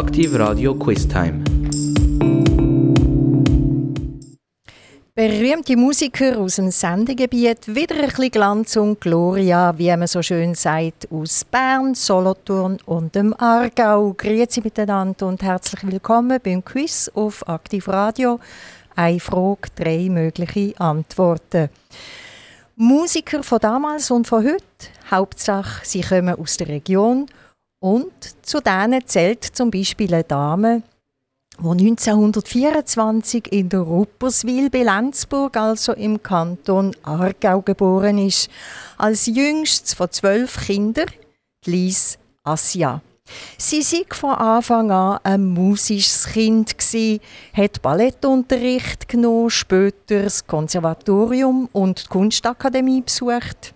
Aktiv Radio Quiz Time. Berühmte Musiker aus dem Sendegebiet, wieder ein bisschen Glanz und Gloria, wie man so schön sagt, aus Bern, Solothurn und dem Aargau. Grüezi miteinander und herzlich willkommen beim Quiz auf Aktiv Radio. Eine Frage, drei mögliche Antworten. Musiker von damals und von heute, Hauptsache, sie kommen aus der Region und zu denen zählt zum Beispiel eine Dame, die 1924 in der Rupperswil bei Lenzburg, also im Kanton Aargau, geboren ist. Als jüngstes von zwölf Kindern, Lise Assia. Sie war von Anfang an ein musisches Kind, hat Ballettunterricht genommen, später das Konservatorium und die Kunstakademie besucht.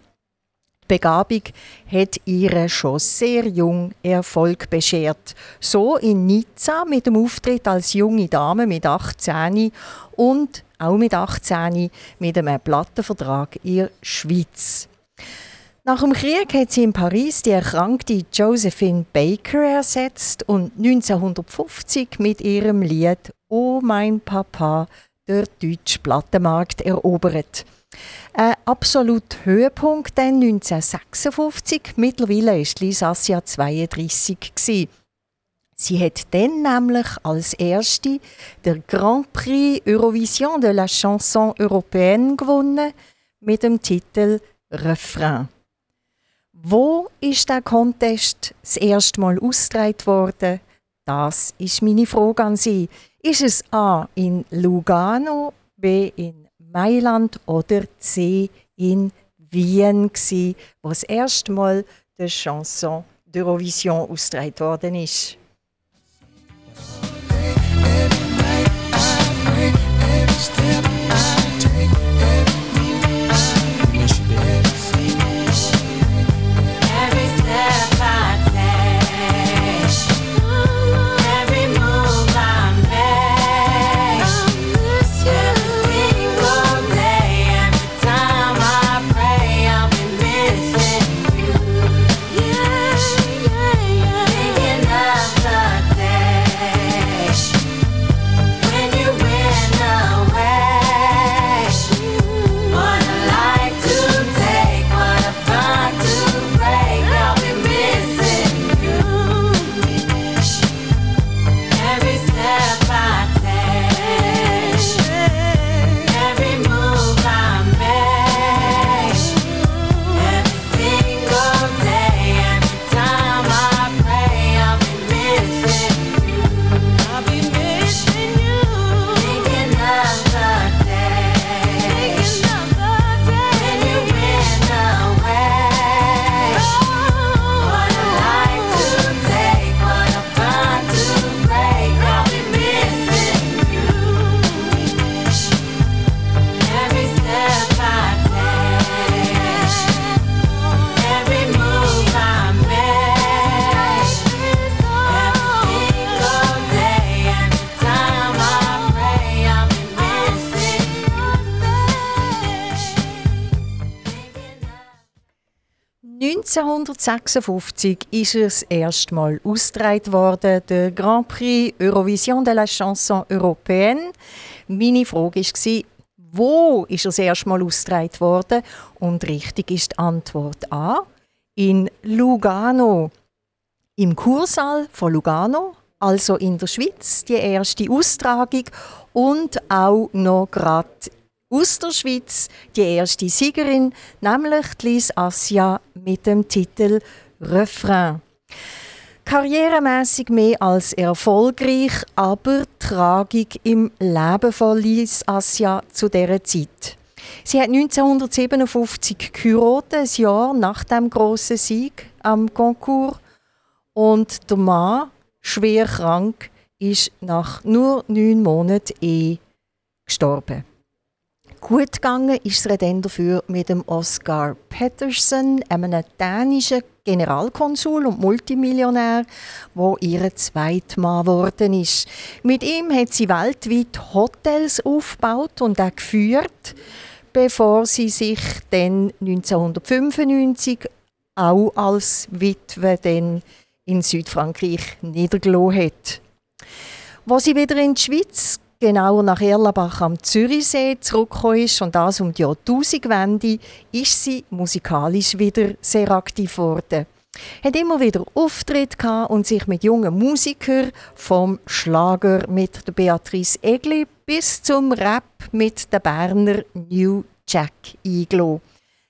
Begabung hat ihr schon sehr jung Erfolg beschert. So in Nizza mit dem Auftritt als junge Dame mit 18 und auch mit 18 mit einem Plattenvertrag in der Schweiz. Nach dem Krieg hat sie in Paris die erkrankte Josephine Baker ersetzt und 1950 mit ihrem Lied Oh mein Papa der deutsche Plattenmarkt erobert. Ein absoluter Höhepunkt dann 1956. Mittlerweile ist Lisa Assia 32 gewesen. Sie hat dann nämlich als erste der Grand Prix Eurovision de la Chanson Européenne gewonnen mit dem Titel Refrain. Wo ist der Contest das erste Mal ausgetragen worden? Das ist meine Frage an Sie. Ist es A in Lugano, B in Mailand oder C in Wien gsi, wo das erste Mal die Chanson d'Eurovision ausgetragen worden ist. Ist es erstmal ausgetragen worden, der Grand Prix Eurovision de la Chanson Européenne. Meine Frage war, wo ist es erstmal ausgetragen worden? Und richtig ist die Antwort A. In Lugano. Im Kursaal von Lugano, also in der Schweiz, die erste Austragung und auch noch gerade aus der Schweiz die erste Siegerin, nämlich Lise Assia mit dem Titel Refrain. Karrieremäßig mehr als erfolgreich, aber tragik im Leben von Lise Assia zu dieser Zeit. Sie hat 1957 geheiratet, ein Jahr nach dem grossen Sieg am Concours. Und der Mann, schwer krank, ist nach nur neun Monaten Ehe gestorben. Gut gegangen ist es dann dafür mit dem Oscar Peterson, einem dänischen Generalkonsul und Multimillionär, wo ihr Zweitmann geworden ist. Mit ihm hat sie weltweit Hotels aufgebaut und auch geführt, bevor sie sich dann 1995 auch als Witwe dann in Südfrankreich niedergelassen hat. Wo sie wieder in die Schweiz, genauer nach Erlabach am Zürichsee, zurückgekommen ist, und das um die Jahrtausendwende, ist sie musikalisch wieder sehr aktiv geworden. Hat immer wieder Auftritte und sich mit jungen Musikern vom Schlager mit der Beatrice Egli bis zum Rap mit der Berner New Jack eingeladen.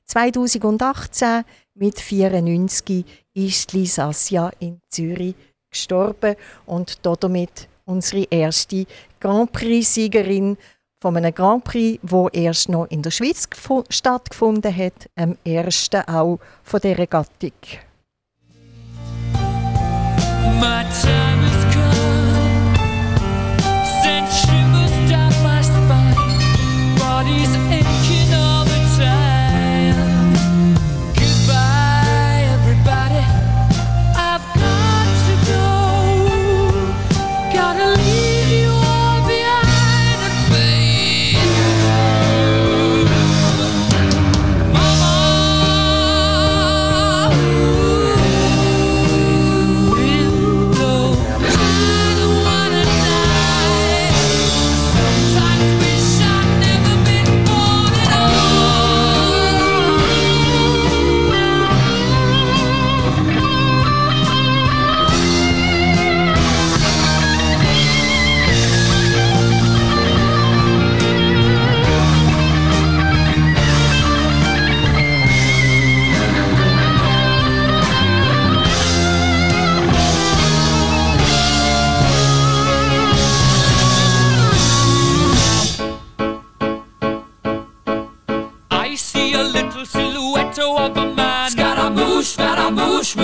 2018 mit 94 ist Lisa Sassia in Zürich gestorben und damit unsere erste Grand Prix-Siegerin von einem Grand Prix, wo erst noch in der Schweiz stattgefunden hat, am ersten auch von dieser Gattung.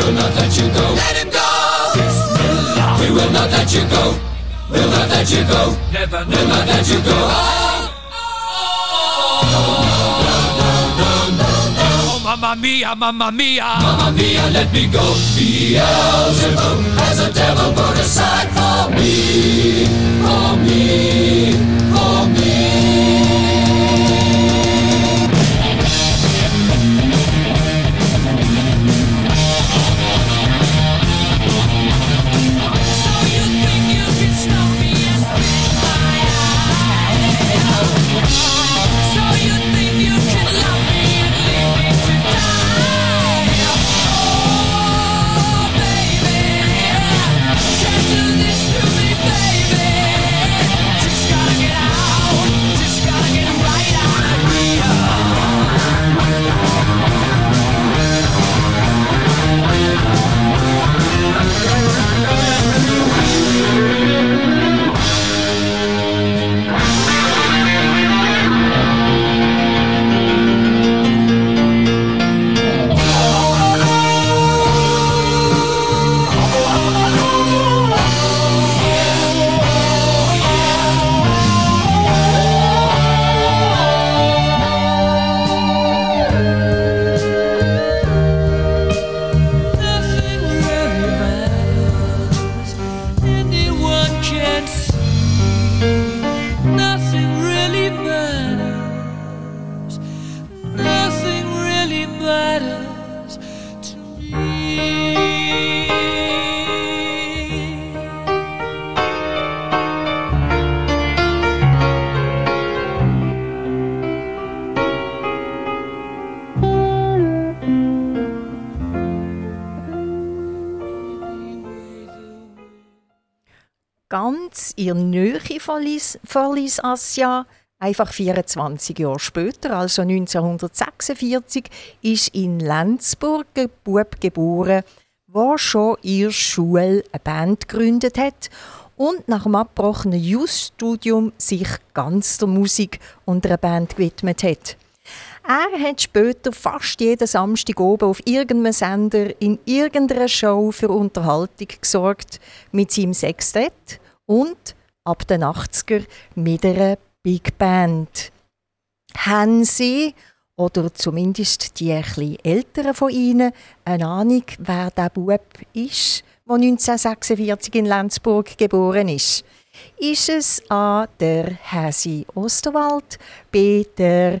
Will not let you go. Let him go. Bismillah. We will not let you go. We will not let you go. Never, will not let you go. Oh, oh, Mamma mia, mamma mia, mamma mia, let me go. Beelzebub has a devil put aside for me, for me, for me. Ihr Nähe verließ Asja. Einfach 24 Jahre später, also 1946, ist in Lenzburg ein Bub geboren, der schon in Schule eine Band gegründet hat und nach dem abgebrochenen Just-Studium sich ganz der Musik und der Band gewidmet hat. Er hat später fast jeden Samstag oben auf irgendeinem Sender in irgendeiner Show für Unterhaltung gesorgt mit seinem Sextett und ab den 80er mit einer Big Band. Haben Sie, oder zumindest die etwas älteren von Ihnen, eine Ahnung, wer der Bub ist, der 1946 in Lenzburg geboren ist? Ist es A. der Hasi Osterwald, B. der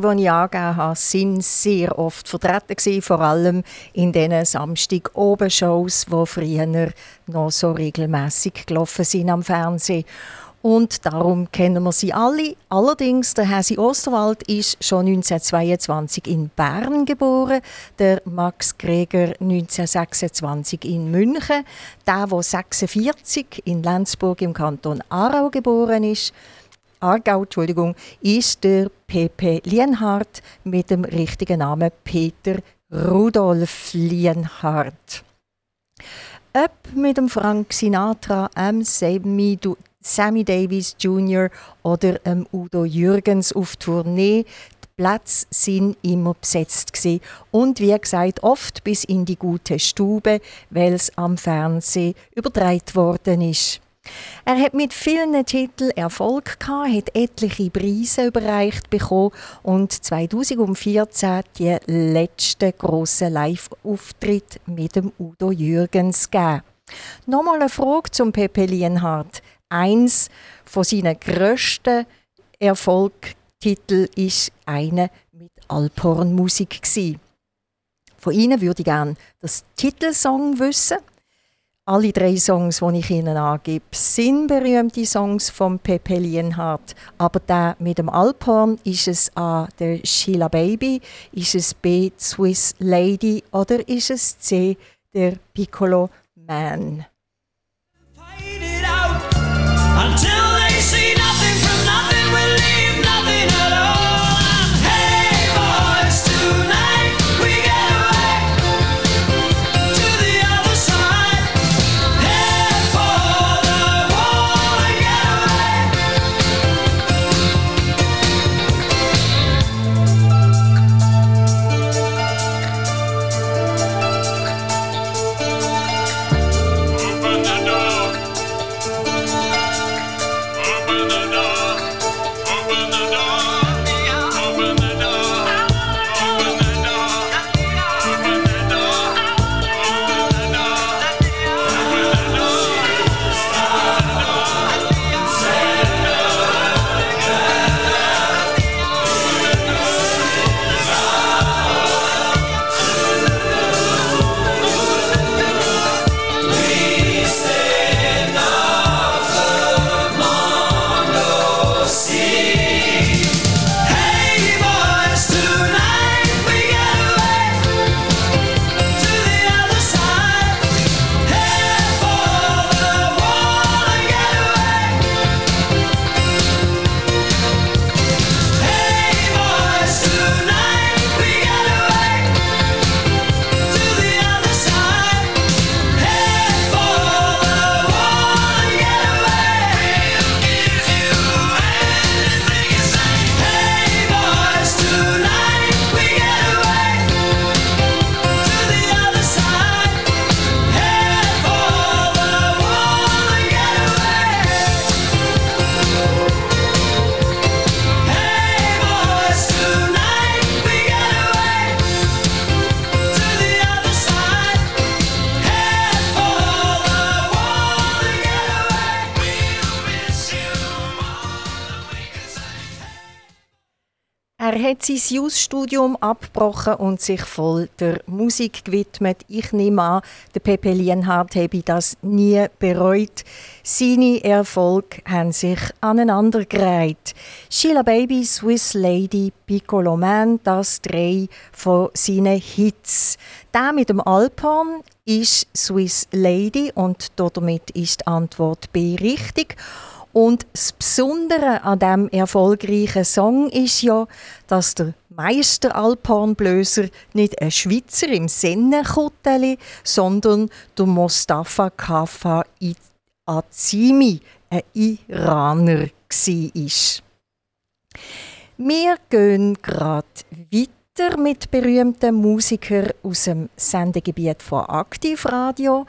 die ich angegeben habe, sind sehr oft vertreten gewesen, vor allem in diesen Samstag oben Shows, die früher noch so regelmäßig gelaufen sind am Fernsehen. Und darum kennen wir sie alle. Allerdings, der Hasi Osterwald ist schon 1922 in Bern geboren, der Max Greger 1926 in München, der, der 46 in Lenzburg im Kanton Aarau geboren ist, Aargau, Entschuldigung, ist der Pepe Lienhardt mit dem richtigen Namen Peter Rudolf Lienhardt. Ob mit dem Frank Sinatra, ähm Sammy, Sammy Davis Jr. oder ähm Udo Jürgens auf Tournee, die Plätze sind immer besetzt gewesen. und wie gesagt oft bis in die gute Stube, weil es am Fernsehen übertragen worden ist. Er hat mit vielen Titeln Erfolg gehabt, hat etliche Preise überreicht bekommen und 2014 die letzte große Live-Auftritt mit dem Udo Jürgens gegeben. Nochmal eine Frage zum Pepe Lienhardt. Eins von seinen grössten Erfolgstitel ist eine mit Alphornmusik gsi. Von Ihnen würde ich gerne das Titelsong wissen. Alle drei Songs, die ich Ihnen angebe, sind berühmte Songs von Pepe Lienhardt. Aber der mit dem Alphorn ist es A. der Sheila Baby, ist es B. Swiss Lady oder ist es C. der Piccolo Man. Sein Jus-Studium abgebrochen und sich voll der Musik gewidmet. Ich nehme an, der Pepe Lienhardt habe das nie bereut. Seine Erfolge haben sich aneinandergereiht. Sheila Baby, Swiss Lady, Piccolo Man, das drei von seinen Hits. Der mit dem Alphorn ist Swiss Lady und damit ist die Antwort B richtig. Und das Besondere an diesem erfolgreichen Song ist ja, dass der Meister Alphornblöser nicht ein Schweizer im Sennenkutteli, sondern der Mostafa Kafa Azimi, ein Iraner, war. Wir gehen gerade weiter mit berühmten Musikern aus dem Sendegebiet von Aktivradio.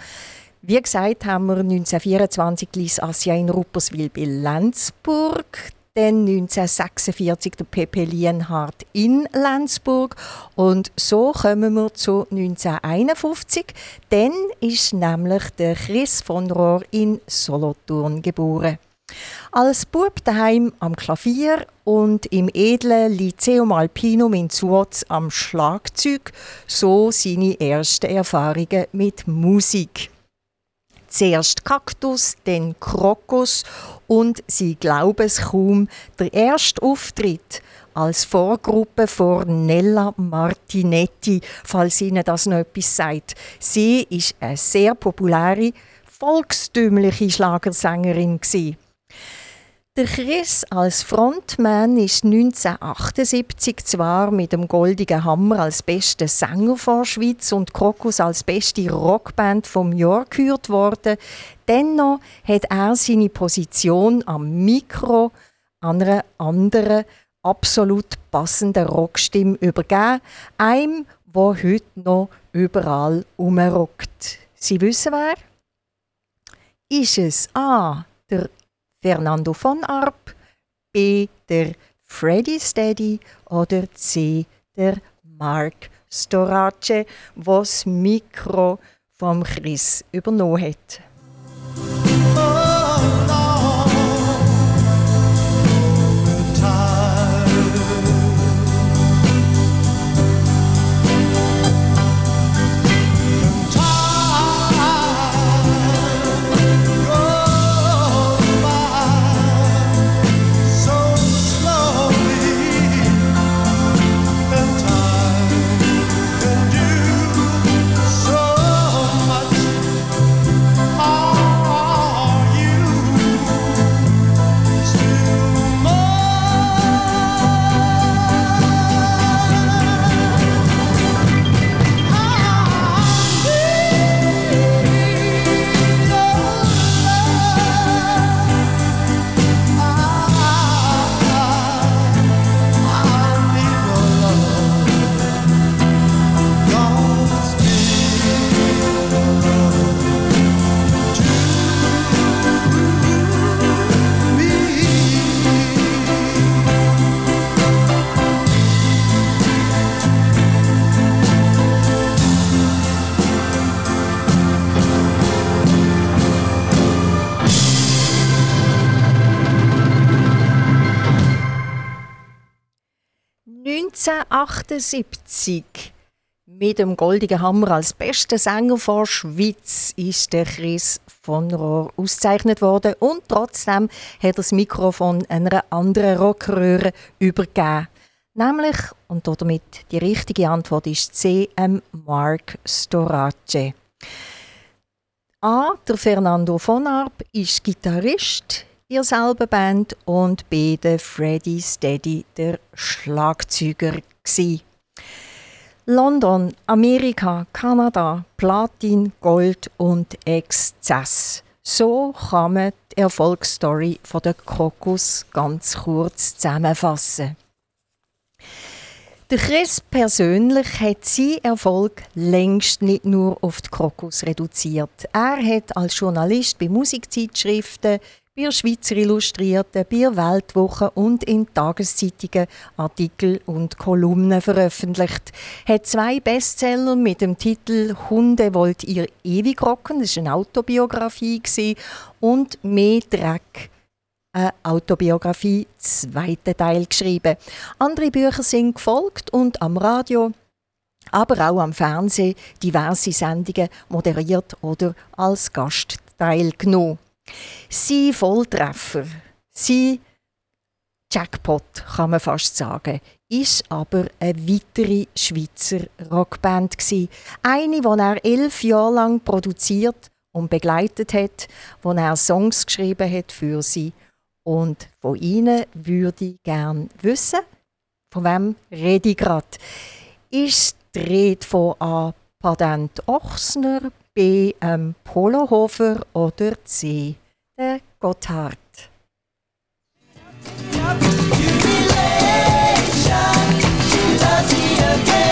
Wie gesagt, haben wir 1924 Lies Assia in Rupperswil bei Lenzburg, dann 1946 der Pepe Lienhardt in Lenzburg und so kommen wir zu 1951. Dann ist nämlich der Chris von Rohr in Solothurn geboren. Als Bub daheim am Klavier und im edlen Lyceum Alpinum in Zuotz am Schlagzeug, so seine ersten Erfahrungen mit Musik. Zuerst Kaktus, dann Krokus und sie glauben es kaum, der erste Auftritt als Vorgruppe vor Nella Martinetti, falls Ihnen das noch etwas sagt. Sie ist eine sehr populäre, volkstümliche Schlagersängerin. Gewesen. Der Chris als Frontman ist 1978 zwar mit dem Goldigen Hammer als bester Sänger von Schweiz und Krokus als beste Rockband vom Jahr gekürt worden. Dennoch hat er seine Position am Mikro an einer anderen, absolut passenden Rockstimme übergeben. Einem, wo heute noch überall umrockt. Sie wissen wer? Ist es A. der Fernando von Arp, B. der Freddy Steady oder C. der Mark Storace, was Mikro vom Chris übernommen hat. ...1978 mit dem Goldigen Hammer als bester Sänger von Schweiz ist der Chris von Rohr ausgezeichnet worden und trotzdem hat er das Mikrofon einer anderen Rockröhre übergeben. Nämlich, und damit die richtige Antwort ist C. Mark Storace. A. Der Fernando von Arp ist Gitarrist ihr selber Band und B. Der Freddy Steady, der Schlagzeuger. Gsi. London, Amerika, Kanada, Platin, Gold und Exzess. So kann man die Erfolgsstory von der Krokus ganz kurz zusammenfassen. Der Chris persönlich hat seinen Erfolg längst nicht nur auf die Krokus reduziert. Er hat als Journalist bei Musikzeitschriften, bei der Schweizer Illustrierten, bei der Weltwoche und in Tageszeitungen Artikel und Kolumnen veröffentlicht. Hat zwei Bestseller mit dem Titel «Hunde wollt ihr ewig rocken», das war eine Autobiografie, und «Mehr Dreck» eine Autobiografie, zweiten Teil geschrieben. Andere Bücher sind gefolgt und am Radio, aber auch am Fernsehen diverse Sendungen moderiert oder als Gast teilgenommen. Sein Volltreffer, sein Jackpot, kann man fast sagen, ist aber eine weitere Schweizer Rockband. Gewesen. Eine, die er elf Jahre lang produziert und begleitet hat, wo er Songs geschrieben hat für sie. Und von ihnen würde ich gerne wissen, von wem rede ich gerade? Ist die Rede von A. Padent Ochsner, B. Ähm, Polohofer oder C. Der Gotthard. Jubilation, does he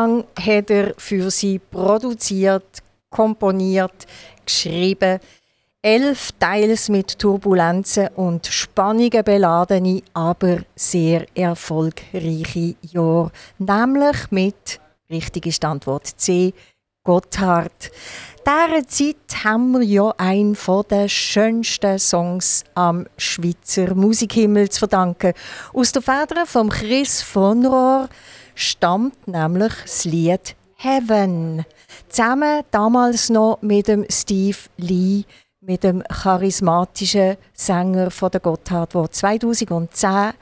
lang hat er für sie produziert, komponiert, geschrieben. Elf teils mit Turbulenzen und Spannungen beladene, aber sehr erfolgreiche Jahre. Nämlich mit, richtig Standwort C, Gotthard. Dieser Zeit haben wir ja einen der schönsten Songs am Schweizer Musikhimmel zu verdanken. Aus der Feder von Chris von Rohr stammt nämlich das Lied Heaven. Zusammen damals noch mit dem Steve Lee, mit dem charismatischen Sänger von der Gotthard, der 2010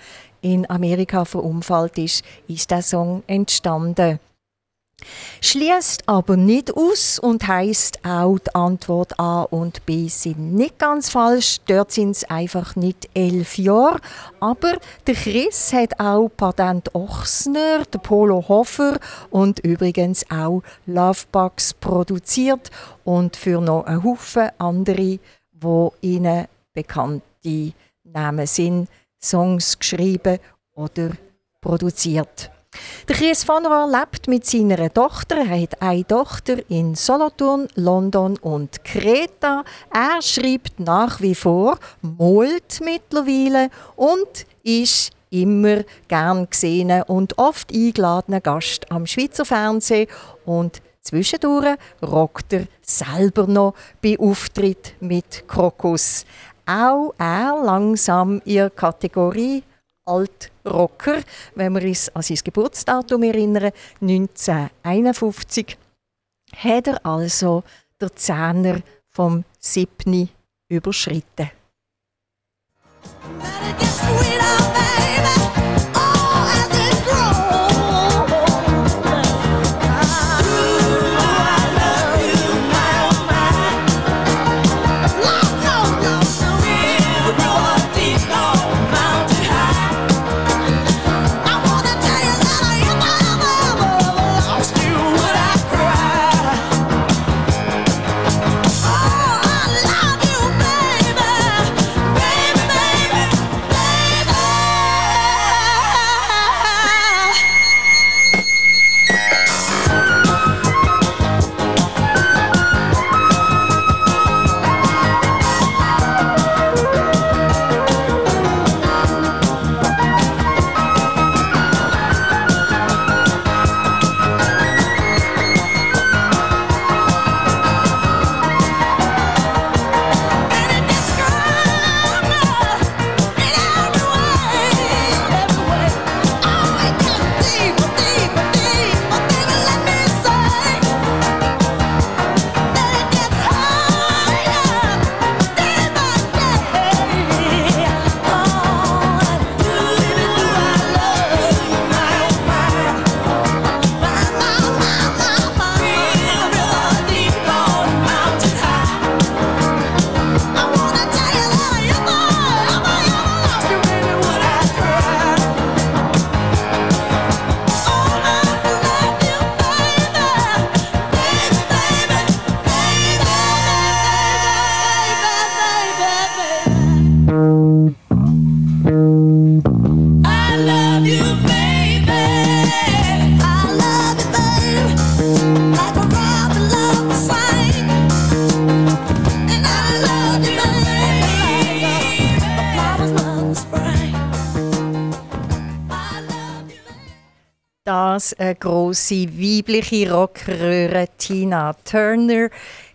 in Amerika verunfallt ist, ist der Song entstanden. Schließt aber nicht aus und heißt auch die Antwort A und B sind nicht ganz falsch. Dort sind es einfach nicht elf Jahre. Aber der Chris hat auch Patent Ochsner, der Polo Hofer und übrigens auch Lovebugs produziert und für noch einen Haufen andere, wo ihnen bekannte Namen sind, Songs geschrieben oder produziert. Der Chris von Rohr lebt mit seiner Tochter. Er hat eine Tochter in Solothurn, London und Kreta. Er schreibt nach wie vor, malt mittlerweile und ist immer gern gesehener und oft eingeladener Gast am Schweizer Fernsehen und zwischendurch rockt er selber noch bei Auftritt mit Krokus. Auch er langsam in der Kategorie Altrocker, wenn wir uns an sein Geburtsdatum erinnern, 1951, hat er also der Zehner vom 7. überschritten. I Das eine große weibliche Rockröhre Tina Turner.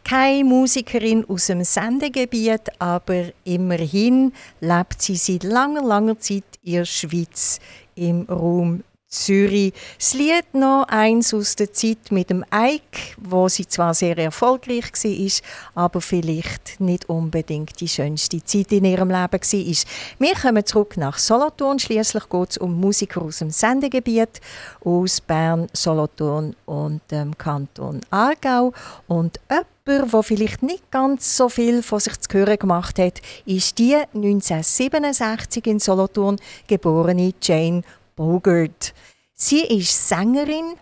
Keine Musikerin aus dem Sendegebiet, aber immerhin lebt sie seit langer, langer Zeit in der Schweiz im Raum Zürich. Das Lied noch eins aus der Zeit mit dem Ike, wo sie zwar sehr erfolgreich war, aber vielleicht nicht unbedingt die schönste Zeit in ihrem Leben war. Wir kommen zurück nach Solothurn. Schließlich geht es um Musiker aus dem Sendegebiet, aus Bern, Solothurn und dem Kanton Aargau. Und jemand, der vielleicht nicht ganz so viel von sich zu hören gemacht hat, ist die 1967 in Solothurn geborene Jane Bogart. Sie ist Sängerin,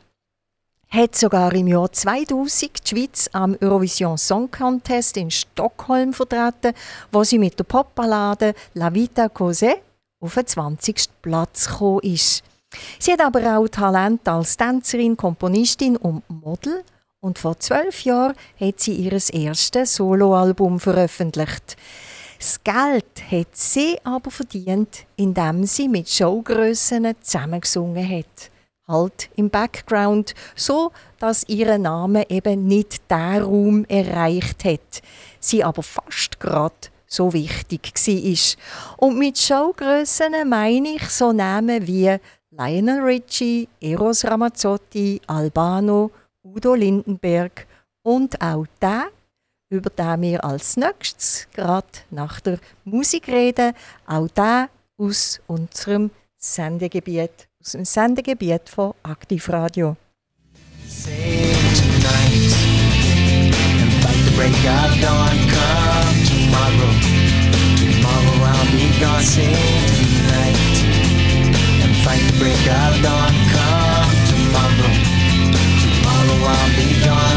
hat sogar im Jahr 2000 die Schweiz am Eurovision Song Contest in Stockholm vertreten, wo sie mit der Popballade La Vita Cos'è auf den 20. Platz gekommen ist. Sie hat aber auch Talent als Tänzerin, Komponistin und Model und vor zwölf Jahren hat sie ihr erstes Soloalbum veröffentlicht. Das Geld hat sie aber verdient, indem sie mit Showgrössen zusammengesungen hat. Halt im Background, so dass ihr Name eben nicht der Raum erreicht hat, sie aber fast gerade so wichtig war. Und mit Showgrössen meine ich so Namen wie Lionel Richie, Eros Ramazzotti, Albano, Udo Lindenberg und auch der, über den wir als nächstes gerade nach der Musik reden, auch der aus unserem Sendegebiet, aus dem Sendegebiet von Aktivradio. Save tonight and fight the break of dawn. Tomorrow, tomorrow I'll be gone. Save tonight and fight the break of dawn. Come tomorrow, tomorrow I'll be gone.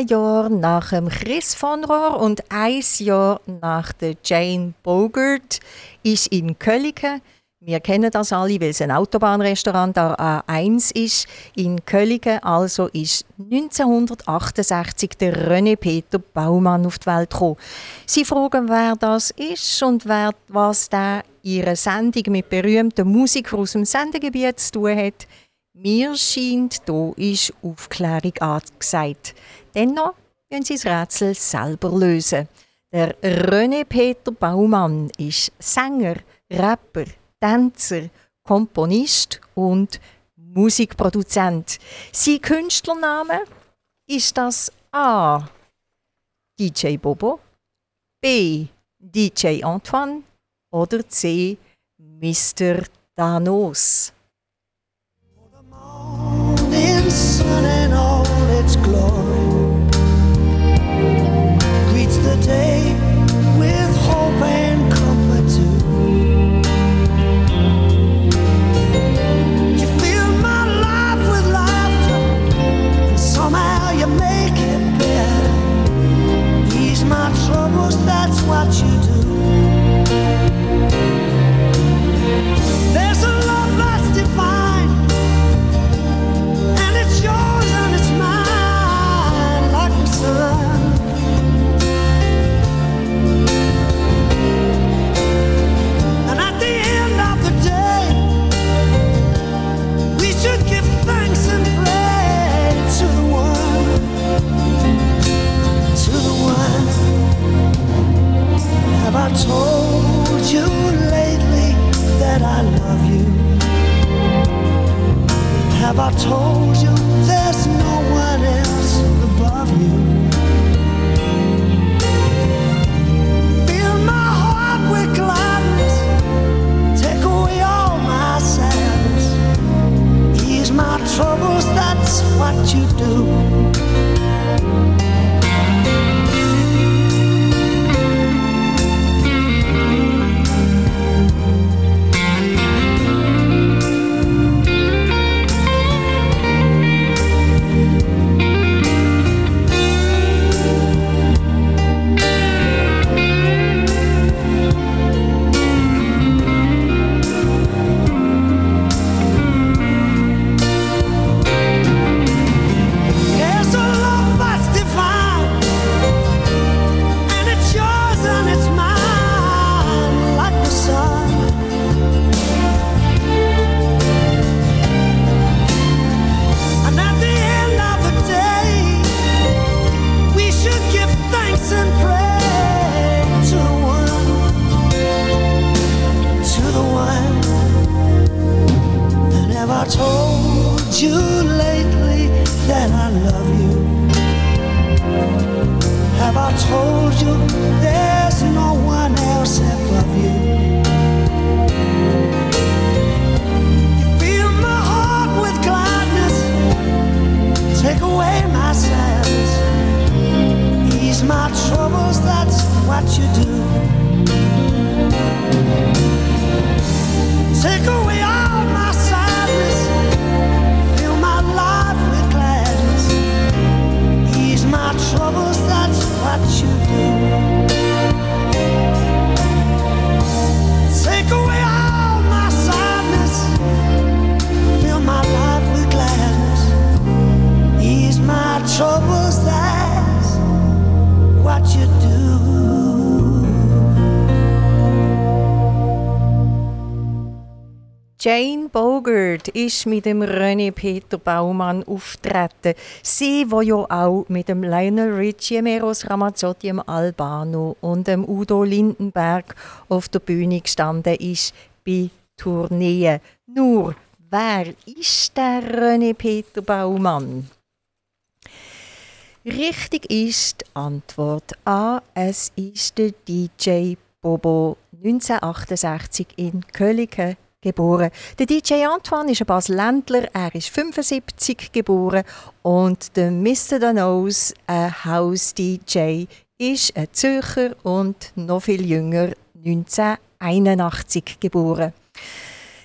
17 Jahre nach dem Chris von Rohr und ein Jahr nach der Jane Bogart ist in Kölliken. Wir kennen das alle, weil es ein Autobahnrestaurant der A1 ist. In Kölliken also ist 1968 der René Peter Baumann auf die Welt gekommen. Sie fragen, wer das ist und wer, was der ihre Sendung mit berühmten Musikern aus dem Sendegebiet zu tun hat. Mir scheint, da ist Aufklärung angesagt. Dennoch können Sie das Rätsel selber lösen. Der René Peter Baumann ist Sänger, Rapper, Tänzer, Komponist und Musikproduzent. Sein Künstlername ist das A. DJ Bobo, B. DJ Antoine oder C. Mr. Danos. That's what you told you lately that I love you? Have I told you there's no one else above you? Bogart ist mit dem René Peter Baumann auftreten. Sie, wo ja auch mit dem Lionel Richie, Meros Ramazzotti, dem Albano und dem Udo Lindenberg auf der Bühne gestanden ist bei Tourneen. Nur, wer ist der René Peter Baumann? Richtig ist die Antwort A. Es ist der DJ Bobo 1968 in Köliken geboren. Der DJ Antoine ist ein Basel-Ländler, er ist 75 geboren und der Mr. Danos, ein House-DJ, ist ein Zürcher und noch viel jünger, 1981 geboren.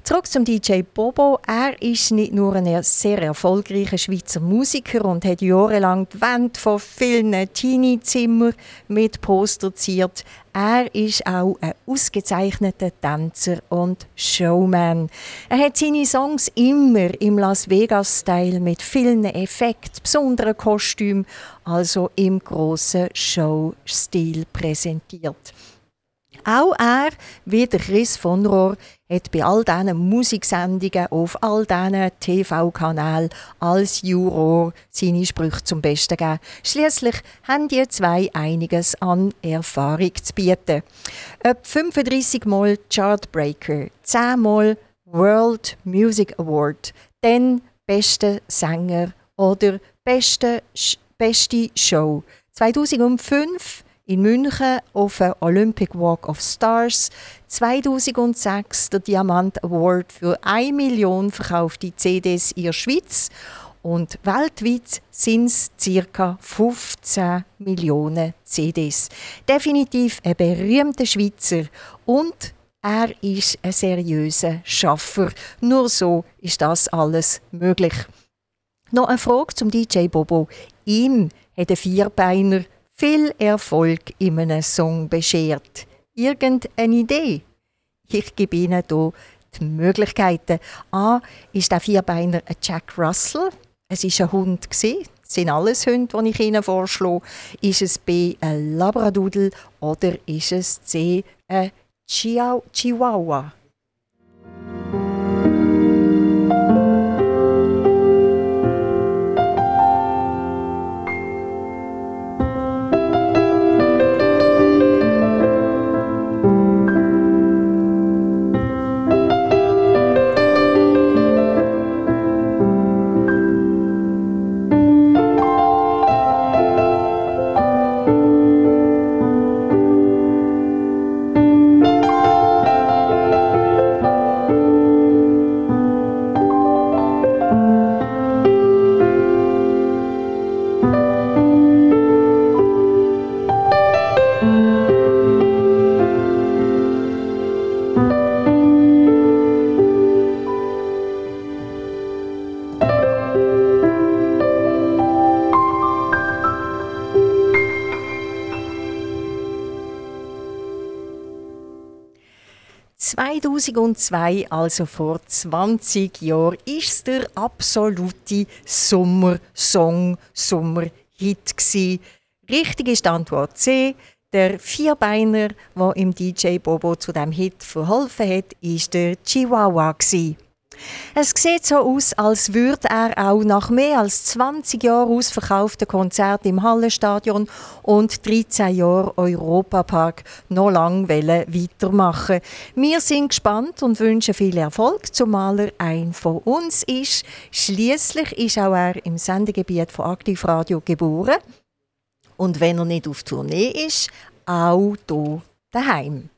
Zurück zum DJ Bobo. Er ist nicht nur ein sehr erfolgreicher Schweizer Musiker und hat jahrelang die Wände von vielen Teenie-Zimmern mit Poster ziert. Er ist auch ein ausgezeichneter Tänzer und Showman. Er hat seine Songs immer im Las Vegas-Style mit vielen Effekten, besonderen Kostümen, also im grossen Show-Stil präsentiert. Auch er, wie der Chris von Rohr, hat bei all diesen Musiksendungen auf all diesen TV-Kanälen als Juror seine Sprüche zum Besten gegeben. Schließlich haben die zwei einiges an Erfahrung zu bieten. Ob 35 Mal Chartbreaker, 10 Mal World Music Award, dann beste Sänger oder beste, beste Show. 2005 in München auf dem Olympic Walk of Stars. 2006 der Diamant Award für 1 Million verkaufte CDs in der Schweiz. Und weltweit sind es ca. 15 Millionen CDs. Definitiv ein berühmter Schweizer. Und er ist ein seriöser Schaffer. Nur so ist das alles möglich. Noch eine Frage zum DJ Bobo. Ihm hat der Vierbeiner viel Erfolg in einem Song beschert. Irgendeine Idee? Ich gebe Ihnen hier die Möglichkeiten. A. Ist der Vierbeiner ein Jack Russell? Es war ein Hund. Das sind alles Hunde, die ich Ihnen vorschlage. Ist es B. ein Labradoodle oder ist es C. ein Chihuahua? ...2002, also vor 20 Jahren, ist der absolute Sommersong, Sommerhit gsi. Richtig ist die Antwort C. Der Vierbeiner, der im DJ Bobo zu dem Hit verholfen hat, ist der Chihuahua gsi. Es sieht so aus, als würde er auch nach mehr als 20 Jahren ausverkauften Konzert im Hallenstadion und 13 Jahren Europapark noch lange weitermachen. Wir sind gespannt und wünschen viel Erfolg, zumal er ein von uns ist. Schließlich ist auch er im Sendegebiet von Aktivradio geboren. und wenn er nicht auf Tournee ist, auch hier daheim.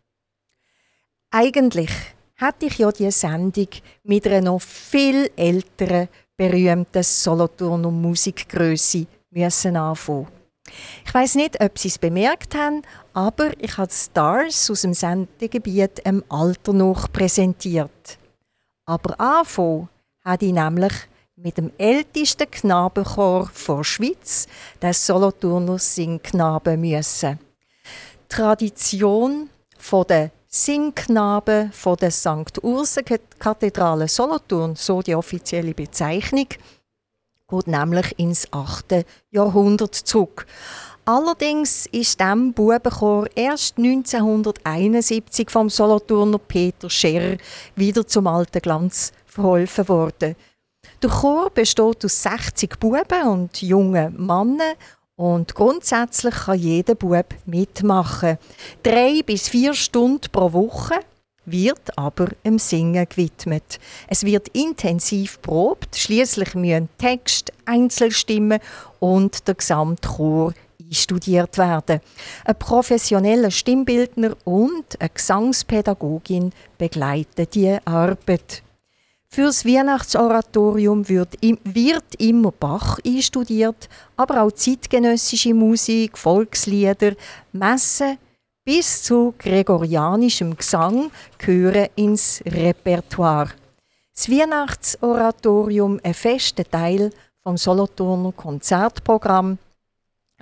Eigentlich hätte ich ja die Sendung mit einer noch viel älteren, berühmten Solothurner Musikgröße müssen. Ich weiß nicht, ob Sie es bemerkt haben, aber ich habe Stars aus dem Sendegebiet im Alter noch präsentiert. Aber anfangen habe ich nämlich mit dem ältesten Knabenchor der Schweiz, den Solothurner Singknaben, müssen. Die Tradition der Singknaben von der St. Ursen-Kathedrale Solothurn, so die offizielle Bezeichnung, geht nämlich ins 8. Jahrhundert zurück. Allerdings ist dem Bubenchor erst 1971 vom Solothurner Peter Scherer wieder zum alten Glanz verholfen worden. Der Chor besteht aus 60 Buben und jungen Männern und grundsätzlich kann jeder Bub mitmachen. Drei bis vier Stunden pro Woche wird aber im Singen gewidmet. Es wird intensiv probt, schließlich müssen Text, Einzelstimmen und der gesamte Chor einstudiert werden. Ein professioneller Stimmbildner und eine Gesangspädagogin begleiten die Arbeit. Fürs Weihnachtsoratorium wird, wird immer Bach einstudiert, aber auch zeitgenössische Musik, Volkslieder, Messen bis zu gregorianischem Gesang gehören ins Repertoire. Das Weihnachtsoratorium ein fester Teil vom Solothurner Konzertprogramm,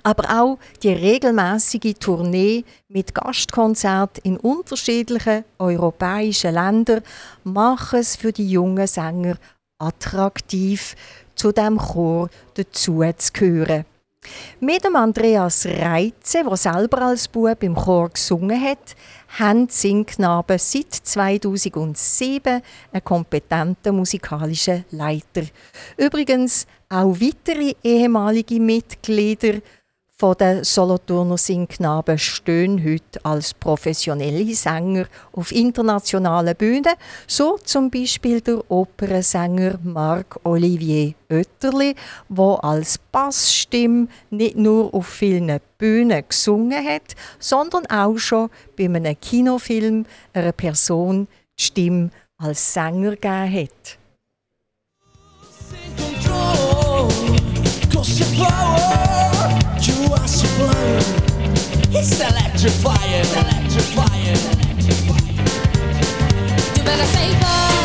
aber auch die regelmäßige Tournee mit Gastkonzerten in unterschiedlichen europäischen Ländern machen es für die jungen Sänger attraktiv, zu dem Chor dazuzugehören. Mit dem Andreas Reitze, der selber als Bub im Chor gesungen hat, haben Singknaben seit 2007 einen kompetenten musikalischen Leiter. Übrigens auch weitere ehemalige Mitglieder von den Solothurner Singknaben stehen heute als professionelle Sänger auf internationalen Bühnen, so zum Beispiel der Opernsänger Marc-Olivier Oetterli, der als Bassstimme nicht nur auf vielen Bühnen gesungen hat, sondern auch schon bei einem Kinofilm einer Person die Stimme als Sänger gegeben hat. Cause your power, sublime. It's electrifying, electrifying, electrifying. You better save up,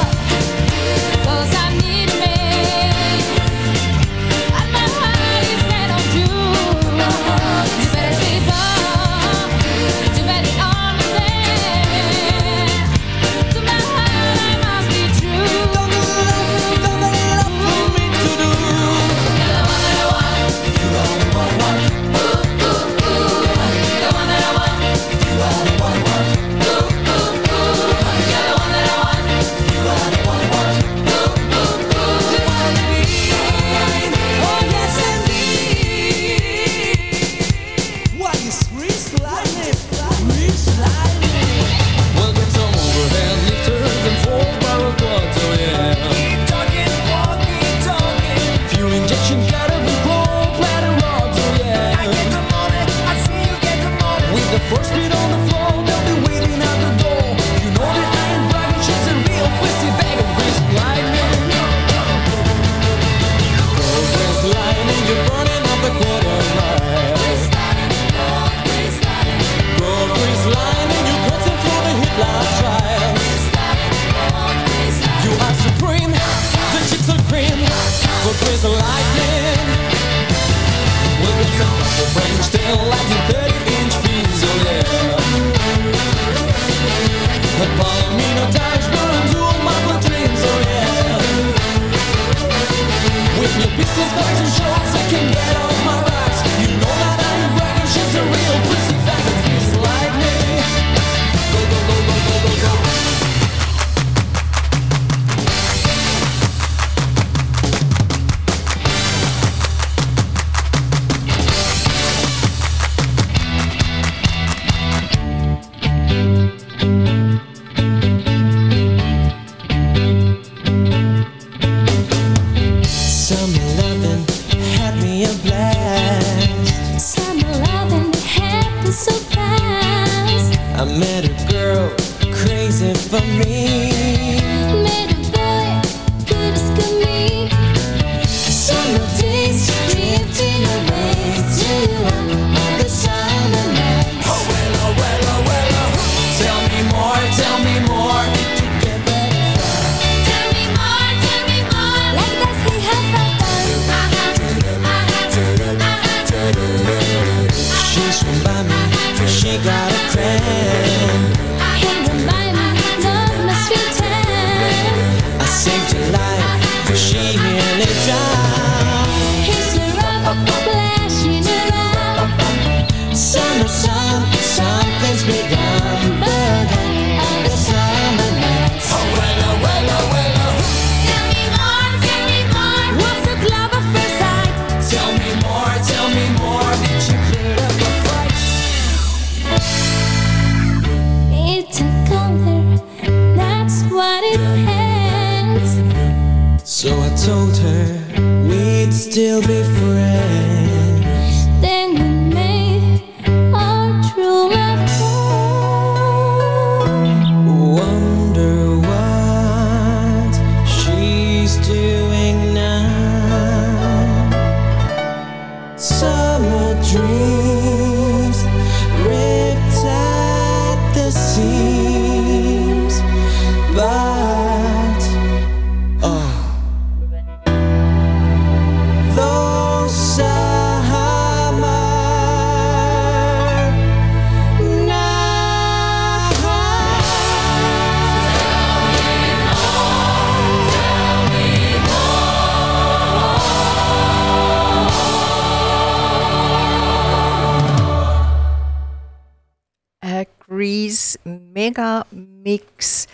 Grease Mega Mix.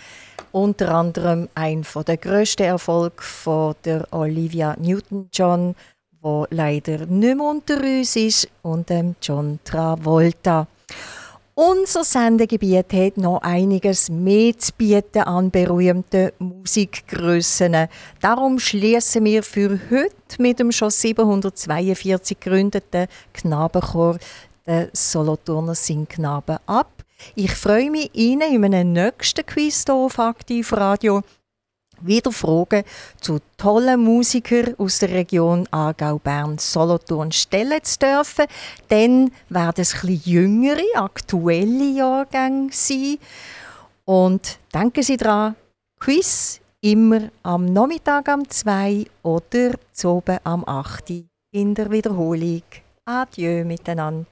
Unter anderem ein von der grössten Erfolg von der Olivia Newton-John, wo leider nicht mehr unter uns ist, und dem John Travolta. Unser Sendegebiet hat noch einiges mehr zu bieten an berühmten Musikgrössen. Darum schließen wir für heute mit dem schon 742 gegründeten Knabenchor der Solothurner Singknaben ab. Ich freue mich, Ihnen in einem nächsten Quiz hier auf Aktivradio wieder Fragen zu tollen Musikern aus der Region Aargau, Bern, Solothurn stellen zu dürfen. Dann werden es etwas jüngere, aktuelle Jahrgänge sein. Und denken Sie daran, Quiz immer am Nachmittag am 2 oder zu oben am 8 in der Wiederholung. Adieu miteinander.